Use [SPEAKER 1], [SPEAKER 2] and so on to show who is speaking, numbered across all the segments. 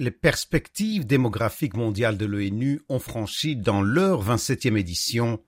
[SPEAKER 1] les perspectives démographiques mondiales de l'ONU ont franchi dans leur 27e édition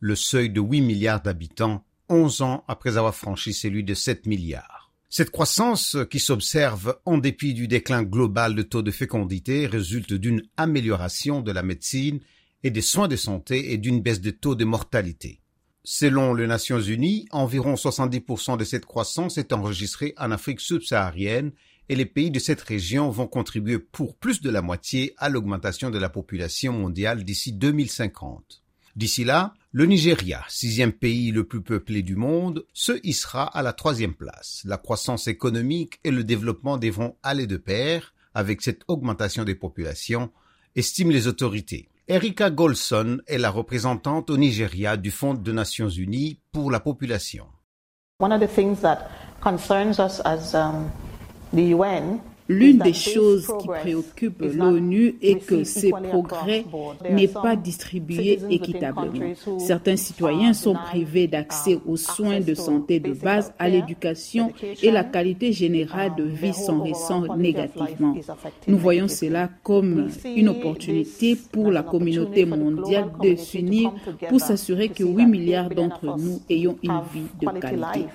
[SPEAKER 1] le seuil de 8 milliards d'habitants, 11 ans après avoir franchi celui de 7 milliards. Cette croissance qui s'observe en dépit du déclin global de taux de fécondité résulte d'une amélioration de la médecine et des soins de santé et d'une baisse des taux de mortalité. Selon les Nations Unies, environ 70% de cette croissance est enregistrée en Afrique subsaharienne et les pays de cette région vont contribuer pour plus de la moitié à l'augmentation de la population mondiale d'ici 2050. D'ici là, le Nigeria, sixième pays le plus peuplé du monde, se hissera à la troisième place. La croissance économique et le développement devront aller de pair avec cette augmentation des populations, estiment les autorités. Erika Golson est la représentante au Nigeria du Fonds des Nations Unies pour la population.
[SPEAKER 2] One of the things that concerns um,
[SPEAKER 3] L'une des choses qui préoccupe l'ONU est que ces progrès n'est pas distribué équitablement. Certains citoyens sont privés d'accès aux soins de santé de base, à l'éducation et la qualité générale de vie s'en ressent négativement. Nous voyons cela comme une opportunité pour la communauté mondiale de s'unir pour s'assurer que 8 milliards d'entre nous ayons une vie de qualité.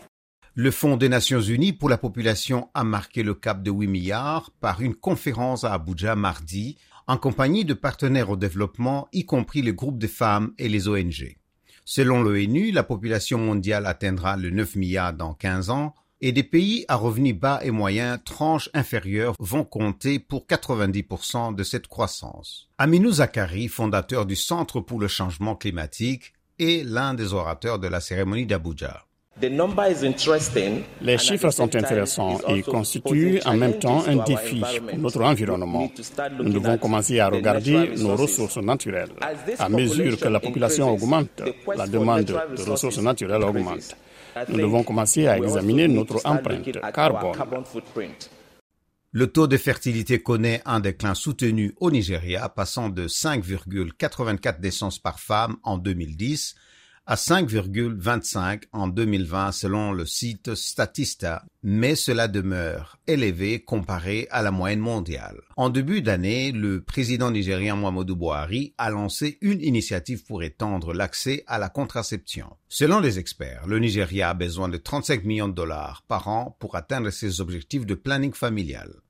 [SPEAKER 1] Le Fonds des Nations Unies pour la population a marqué le cap de 8 milliards par une conférence à Abuja mardi en compagnie de partenaires au développement, y compris les groupes de femmes et les ONG. Selon l'ONU, la population mondiale atteindra le 9 milliards dans 15 ans et des pays à revenus bas et moyens, tranches inférieures, vont compter pour 90% de cette croissance. Aminou Zakari, fondateur du Centre pour le changement climatique, est l'un des orateurs de la cérémonie d'Abuja.
[SPEAKER 4] Les chiffres sont intéressants et constituent en même temps un défi pour notre environnement. Nous devons commencer à regarder nos ressources naturelles. À mesure que la population augmente, la demande de ressources naturelles augmente. Nous devons commencer à examiner notre empreinte carbone.
[SPEAKER 1] Le taux de fertilité connaît un déclin soutenu au Nigeria, passant de 5,84 naissances par femme en 2010 à 5,25 en 2020 selon le site Statista, mais cela demeure élevé comparé à la moyenne mondiale. En début d'année, le président nigérien Muhammadu Buhari a lancé une initiative pour étendre l'accès à la contraception. Selon les experts, le Nigeria a besoin de 35 millions de dollars par an pour atteindre ses objectifs de planning familial.